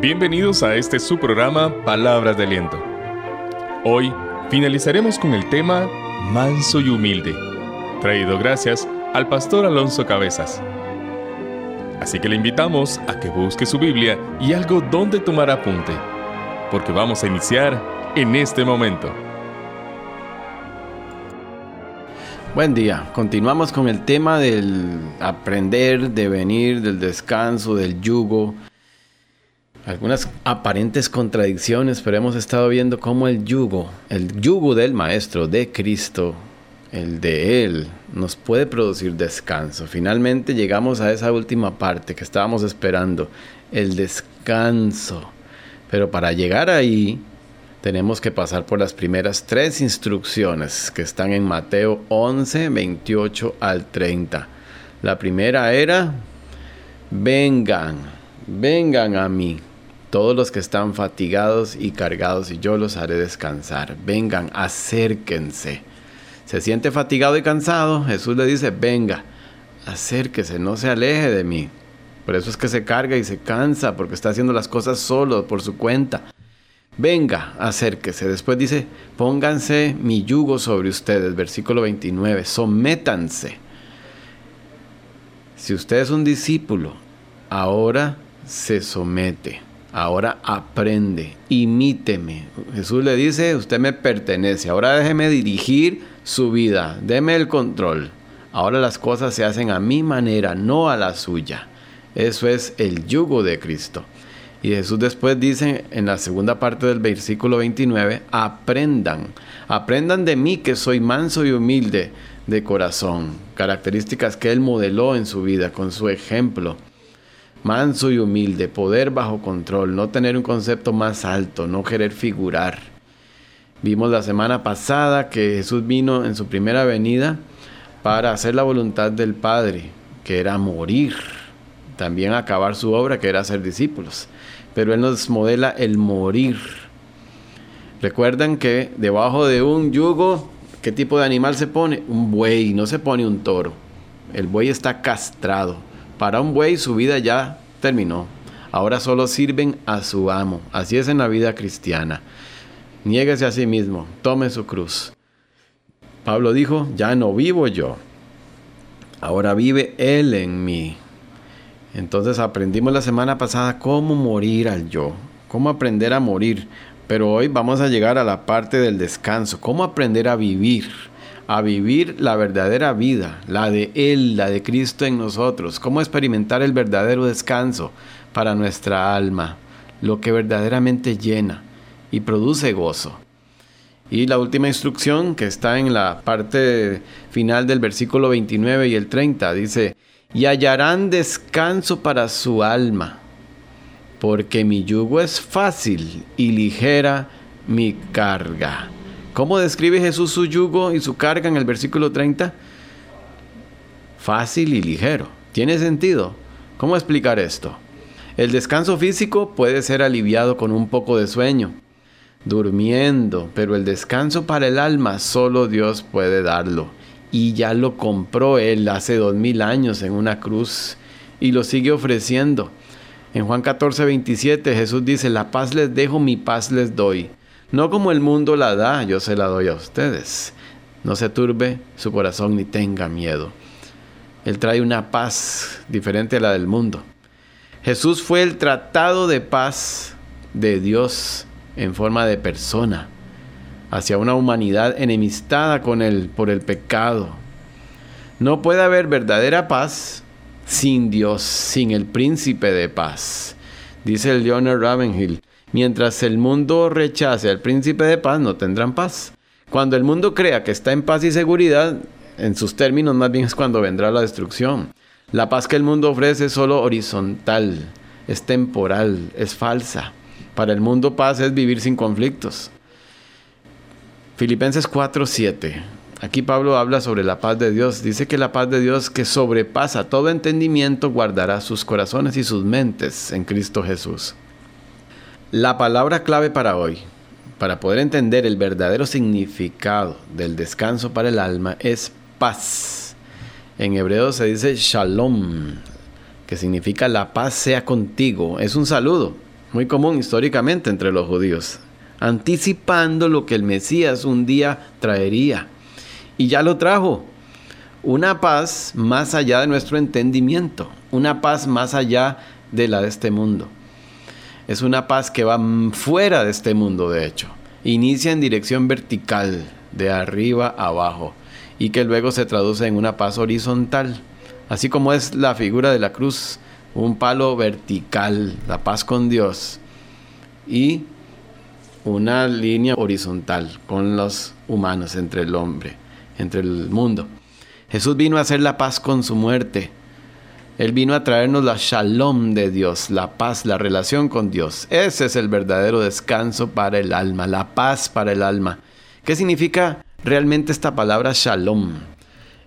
Bienvenidos a este su programa Palabras de Aliento. Hoy finalizaremos con el tema Manso y Humilde, traído gracias al pastor Alonso Cabezas. Así que le invitamos a que busque su Biblia y algo donde tomar apunte, porque vamos a iniciar en este momento. Buen día, continuamos con el tema del aprender, de venir, del descanso, del yugo. Algunas aparentes contradicciones, pero hemos estado viendo cómo el yugo, el yugo del Maestro, de Cristo, el de Él, nos puede producir descanso. Finalmente llegamos a esa última parte que estábamos esperando, el descanso. Pero para llegar ahí, tenemos que pasar por las primeras tres instrucciones que están en Mateo 11, 28 al 30. La primera era, vengan, vengan a mí, todos los que están fatigados y cargados, y yo los haré descansar. Vengan, acérquense. Se siente fatigado y cansado, Jesús le dice, venga, acérquese, no se aleje de mí. Por eso es que se carga y se cansa, porque está haciendo las cosas solo, por su cuenta. Venga, acérquese. Después dice, pónganse mi yugo sobre ustedes. Versículo 29, sométanse. Si usted es un discípulo, ahora se somete. Ahora aprende, imíteme. Jesús le dice, usted me pertenece, ahora déjeme dirigir su vida, deme el control. Ahora las cosas se hacen a mi manera, no a la suya. Eso es el yugo de Cristo. Y Jesús después dice en la segunda parte del versículo 29, aprendan, aprendan de mí que soy manso y humilde de corazón, características que Él modeló en su vida con su ejemplo. Manso y humilde, poder bajo control, no tener un concepto más alto, no querer figurar. Vimos la semana pasada que Jesús vino en su primera venida para hacer la voluntad del Padre, que era morir, también acabar su obra, que era ser discípulos pero Él nos modela el morir. Recuerdan que debajo de un yugo, ¿qué tipo de animal se pone? Un buey, no se pone un toro. El buey está castrado. Para un buey su vida ya terminó. Ahora solo sirven a su amo. Así es en la vida cristiana. Niéguese a sí mismo, tome su cruz. Pablo dijo, ya no vivo yo. Ahora vive Él en mí. Entonces aprendimos la semana pasada cómo morir al yo, cómo aprender a morir. Pero hoy vamos a llegar a la parte del descanso, cómo aprender a vivir, a vivir la verdadera vida, la de Él, la de Cristo en nosotros, cómo experimentar el verdadero descanso para nuestra alma, lo que verdaderamente llena y produce gozo. Y la última instrucción que está en la parte final del versículo 29 y el 30 dice, y hallarán descanso para su alma, porque mi yugo es fácil y ligera mi carga. ¿Cómo describe Jesús su yugo y su carga en el versículo 30? Fácil y ligero. ¿Tiene sentido? ¿Cómo explicar esto? El descanso físico puede ser aliviado con un poco de sueño, durmiendo, pero el descanso para el alma solo Dios puede darlo y ya lo compró él hace dos mil años en una cruz y lo sigue ofreciendo. En Juan 14, 27 Jesús dice, la paz les dejo, mi paz les doy. No como el mundo la da, yo se la doy a ustedes. No se turbe su corazón ni tenga miedo. Él trae una paz diferente a la del mundo. Jesús fue el tratado de paz de Dios en forma de persona hacia una humanidad enemistada con él por el pecado. No puede haber verdadera paz sin Dios, sin el príncipe de paz. Dice el John Ravenhill, mientras el mundo rechace al príncipe de paz, no tendrán paz. Cuando el mundo crea que está en paz y seguridad, en sus términos más bien es cuando vendrá la destrucción. La paz que el mundo ofrece es solo horizontal, es temporal, es falsa. Para el mundo paz es vivir sin conflictos. Filipenses 4:7. Aquí Pablo habla sobre la paz de Dios. Dice que la paz de Dios que sobrepasa todo entendimiento guardará sus corazones y sus mentes en Cristo Jesús. La palabra clave para hoy, para poder entender el verdadero significado del descanso para el alma, es paz. En hebreo se dice shalom, que significa la paz sea contigo. Es un saludo, muy común históricamente entre los judíos, anticipando lo que el Mesías un día traería. Y ya lo trajo. Una paz más allá de nuestro entendimiento, una paz más allá de la de este mundo. Es una paz que va fuera de este mundo, de hecho. Inicia en dirección vertical, de arriba a abajo, y que luego se traduce en una paz horizontal, así como es la figura de la cruz, un palo vertical, la paz con Dios, y una línea horizontal con los humanos, entre el hombre, entre el mundo. Jesús vino a hacer la paz con su muerte. Él vino a traernos la shalom de Dios, la paz, la relación con Dios. Ese es el verdadero descanso para el alma, la paz para el alma. ¿Qué significa realmente esta palabra shalom?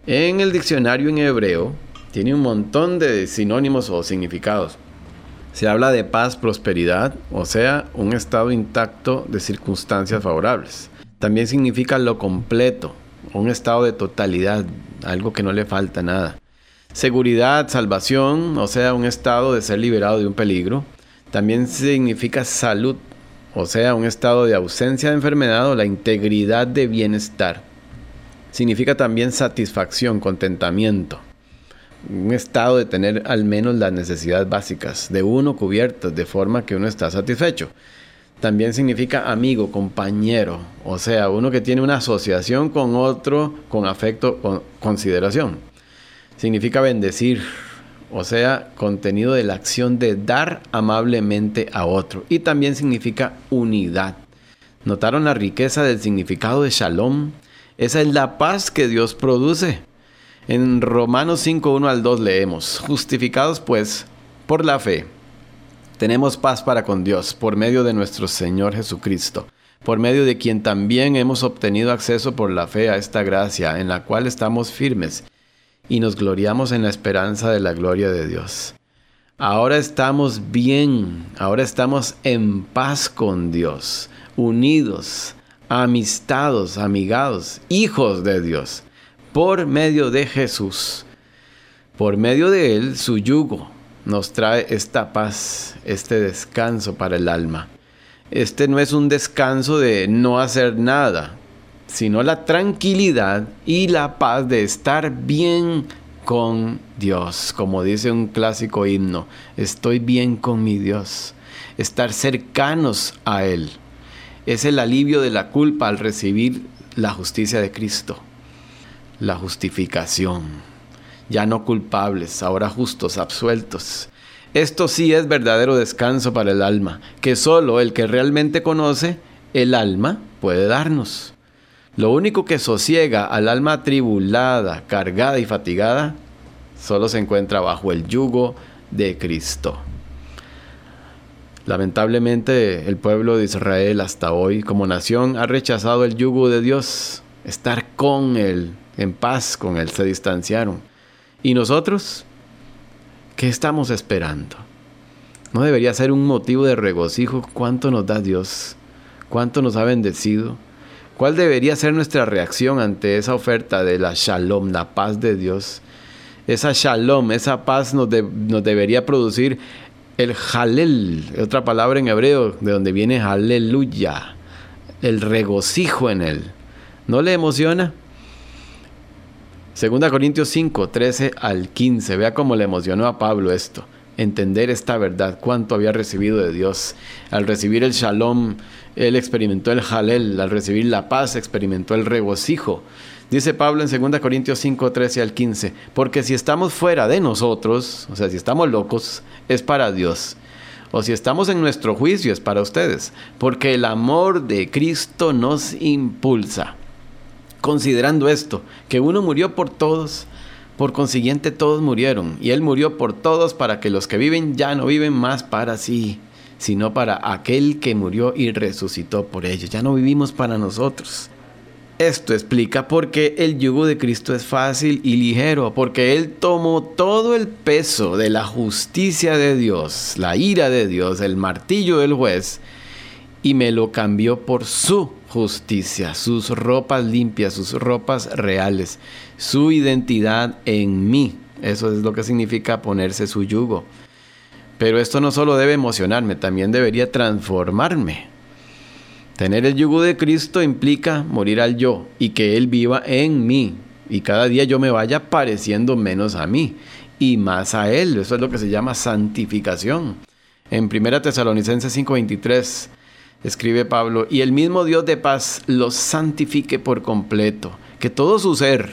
En el diccionario en hebreo tiene un montón de sinónimos o significados. Se habla de paz, prosperidad, o sea, un estado intacto de circunstancias favorables. También significa lo completo, un estado de totalidad, algo que no le falta nada. Seguridad, salvación, o sea, un estado de ser liberado de un peligro. También significa salud, o sea, un estado de ausencia de enfermedad o la integridad de bienestar. Significa también satisfacción, contentamiento, un estado de tener al menos las necesidades básicas de uno cubiertas de forma que uno está satisfecho. También significa amigo, compañero, o sea, uno que tiene una asociación con otro con afecto, con consideración. Significa bendecir, o sea, contenido de la acción de dar amablemente a otro. Y también significa unidad. ¿Notaron la riqueza del significado de shalom? Esa es la paz que Dios produce. En Romanos 5, 1 al 2 leemos, justificados pues por la fe, tenemos paz para con Dios por medio de nuestro Señor Jesucristo, por medio de quien también hemos obtenido acceso por la fe a esta gracia en la cual estamos firmes y nos gloriamos en la esperanza de la gloria de Dios. Ahora estamos bien, ahora estamos en paz con Dios, unidos, amistados, amigados, hijos de Dios por medio de Jesús. Por medio de Él, su yugo nos trae esta paz, este descanso para el alma. Este no es un descanso de no hacer nada, sino la tranquilidad y la paz de estar bien con Dios, como dice un clásico himno, estoy bien con mi Dios, estar cercanos a Él. Es el alivio de la culpa al recibir la justicia de Cristo la justificación. Ya no culpables, ahora justos, absueltos. Esto sí es verdadero descanso para el alma, que solo el que realmente conoce el alma puede darnos. Lo único que sosiega al alma atribulada, cargada y fatigada, solo se encuentra bajo el yugo de Cristo. Lamentablemente el pueblo de Israel hasta hoy como nación ha rechazado el yugo de Dios, estar con Él, en paz con Él, se distanciaron. ¿Y nosotros? ¿Qué estamos esperando? ¿No debería ser un motivo de regocijo cuánto nos da Dios? ¿Cuánto nos ha bendecido? ¿Cuál debería ser nuestra reacción ante esa oferta de la shalom, la paz de Dios? Esa shalom, esa paz nos, nos debería producir el halel, otra palabra en hebreo de donde viene aleluya, el regocijo en él. ¿No le emociona? Segunda Corintios 5, 13 al 15. Vea cómo le emocionó a Pablo esto. Entender esta verdad, cuánto había recibido de Dios. Al recibir el shalom, él experimentó el halel. Al recibir la paz, experimentó el regocijo. Dice Pablo en 2 Corintios 5, 13 al 15. Porque si estamos fuera de nosotros, o sea, si estamos locos, es para Dios. O si estamos en nuestro juicio, es para ustedes. Porque el amor de Cristo nos impulsa considerando esto, que uno murió por todos, por consiguiente todos murieron, y Él murió por todos para que los que viven ya no viven más para sí, sino para aquel que murió y resucitó por ellos. Ya no vivimos para nosotros. Esto explica por qué el yugo de Cristo es fácil y ligero, porque Él tomó todo el peso de la justicia de Dios, la ira de Dios, el martillo del juez, y me lo cambió por su justicia, sus ropas limpias, sus ropas reales, su identidad en mí. Eso es lo que significa ponerse su yugo. Pero esto no solo debe emocionarme, también debería transformarme. Tener el yugo de Cristo implica morir al yo y que Él viva en mí. Y cada día yo me vaya pareciendo menos a mí y más a Él. Eso es lo que se llama santificación. En 1 Tesalonicenses 5:23 escribe Pablo, y el mismo Dios de paz los santifique por completo, que todo su ser,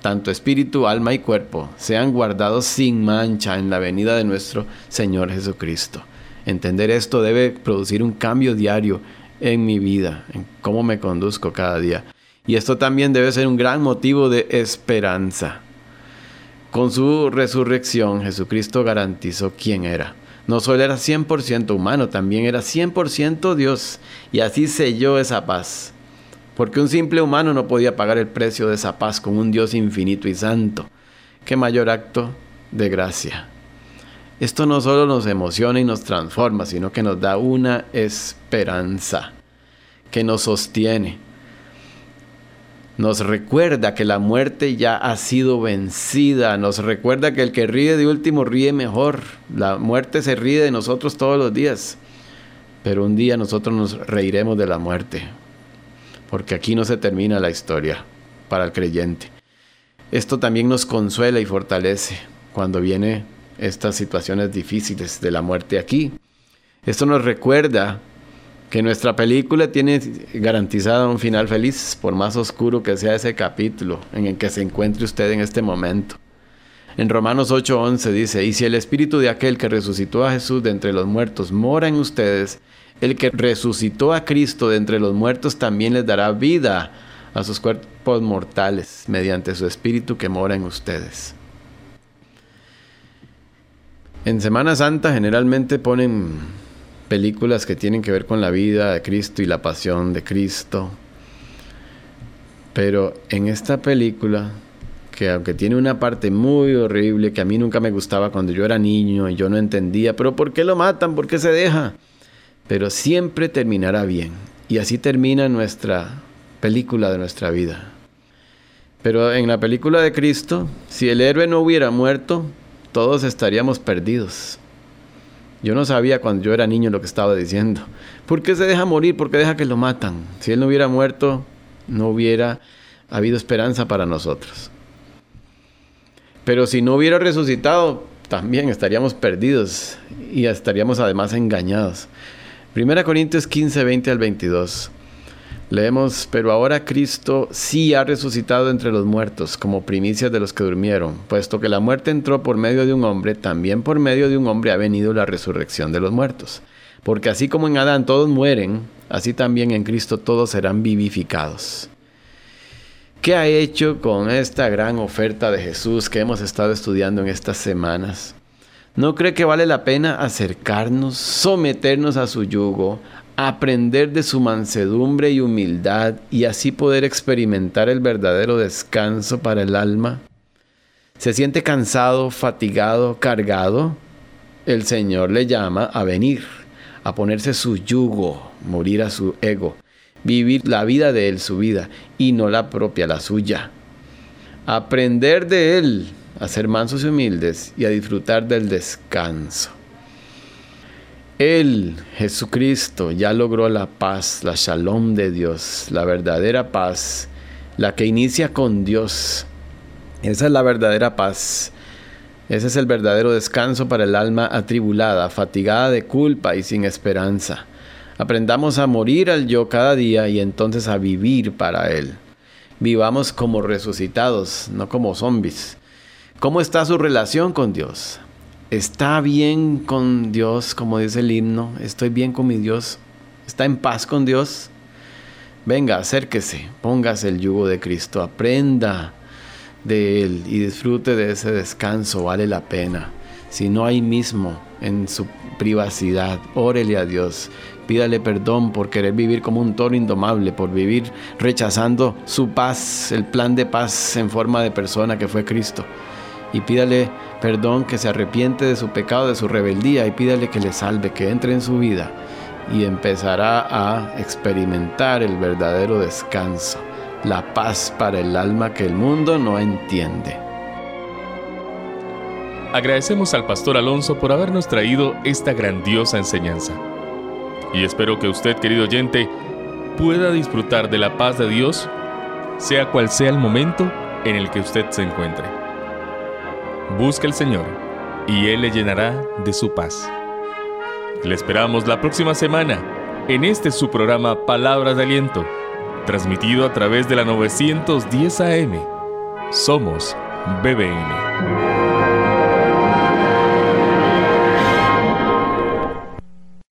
tanto espíritu, alma y cuerpo, sean guardados sin mancha en la venida de nuestro Señor Jesucristo. Entender esto debe producir un cambio diario en mi vida, en cómo me conduzco cada día. Y esto también debe ser un gran motivo de esperanza. Con su resurrección, Jesucristo garantizó quién era. No solo era 100% humano, también era 100% Dios. Y así selló esa paz. Porque un simple humano no podía pagar el precio de esa paz con un Dios infinito y santo. Qué mayor acto de gracia. Esto no solo nos emociona y nos transforma, sino que nos da una esperanza que nos sostiene nos recuerda que la muerte ya ha sido vencida, nos recuerda que el que ríe de último ríe mejor, la muerte se ríe de nosotros todos los días, pero un día nosotros nos reiremos de la muerte, porque aquí no se termina la historia para el creyente. Esto también nos consuela y fortalece cuando vienen estas situaciones difíciles de la muerte aquí. Esto nos recuerda que nuestra película tiene garantizado un final feliz, por más oscuro que sea ese capítulo en el que se encuentre usted en este momento. En Romanos 8:11 dice, y si el espíritu de aquel que resucitó a Jesús de entre los muertos mora en ustedes, el que resucitó a Cristo de entre los muertos también les dará vida a sus cuerpos mortales mediante su espíritu que mora en ustedes. En Semana Santa generalmente ponen películas que tienen que ver con la vida de Cristo y la pasión de Cristo. Pero en esta película, que aunque tiene una parte muy horrible que a mí nunca me gustaba cuando yo era niño y yo no entendía, pero ¿por qué lo matan? ¿Por qué se deja? Pero siempre terminará bien. Y así termina nuestra película de nuestra vida. Pero en la película de Cristo, si el héroe no hubiera muerto, todos estaríamos perdidos. Yo no sabía cuando yo era niño lo que estaba diciendo. ¿Por qué se deja morir? ¿Por qué deja que lo matan? Si él no hubiera muerto, no hubiera habido esperanza para nosotros. Pero si no hubiera resucitado, también estaríamos perdidos y estaríamos además engañados. 1 Corintios 15, 20 al 22. Leemos, pero ahora Cristo sí ha resucitado entre los muertos, como primicias de los que durmieron, puesto que la muerte entró por medio de un hombre, también por medio de un hombre ha venido la resurrección de los muertos. Porque así como en Adán todos mueren, así también en Cristo todos serán vivificados. ¿Qué ha hecho con esta gran oferta de Jesús que hemos estado estudiando en estas semanas? ¿No cree que vale la pena acercarnos, someternos a su yugo, aprender de su mansedumbre y humildad y así poder experimentar el verdadero descanso para el alma? ¿Se siente cansado, fatigado, cargado? El Señor le llama a venir, a ponerse su yugo, morir a su ego, vivir la vida de Él, su vida, y no la propia, la suya. Aprender de Él, a ser mansos y humildes y a disfrutar del descanso. Él, Jesucristo, ya logró la paz, la shalom de Dios, la verdadera paz, la que inicia con Dios. Esa es la verdadera paz. Ese es el verdadero descanso para el alma atribulada, fatigada de culpa y sin esperanza. Aprendamos a morir al yo cada día y entonces a vivir para Él. Vivamos como resucitados, no como zombies. ¿Cómo está su relación con Dios? Está bien con Dios, como dice el himno, estoy bien con mi Dios, está en paz con Dios. Venga, acérquese, póngase el yugo de Cristo, aprenda de Él y disfrute de ese descanso, vale la pena. Si no hay mismo en su privacidad, órele a Dios, pídale perdón por querer vivir como un toro indomable, por vivir rechazando su paz, el plan de paz en forma de persona que fue Cristo. Y pídale perdón, que se arrepiente de su pecado, de su rebeldía y pídale que le salve, que entre en su vida y empezará a experimentar el verdadero descanso, la paz para el alma que el mundo no entiende. agradecemos al pastor Alonso por habernos traído esta grandiosa enseñanza. Y espero que usted, querido oyente, pueda disfrutar de la paz de Dios, sea cual sea el momento en el que usted se encuentre. Busque al Señor y Él le llenará de su paz. Le esperamos la próxima semana en este su programa Palabras de Aliento, transmitido a través de la 910 AM. Somos BBN.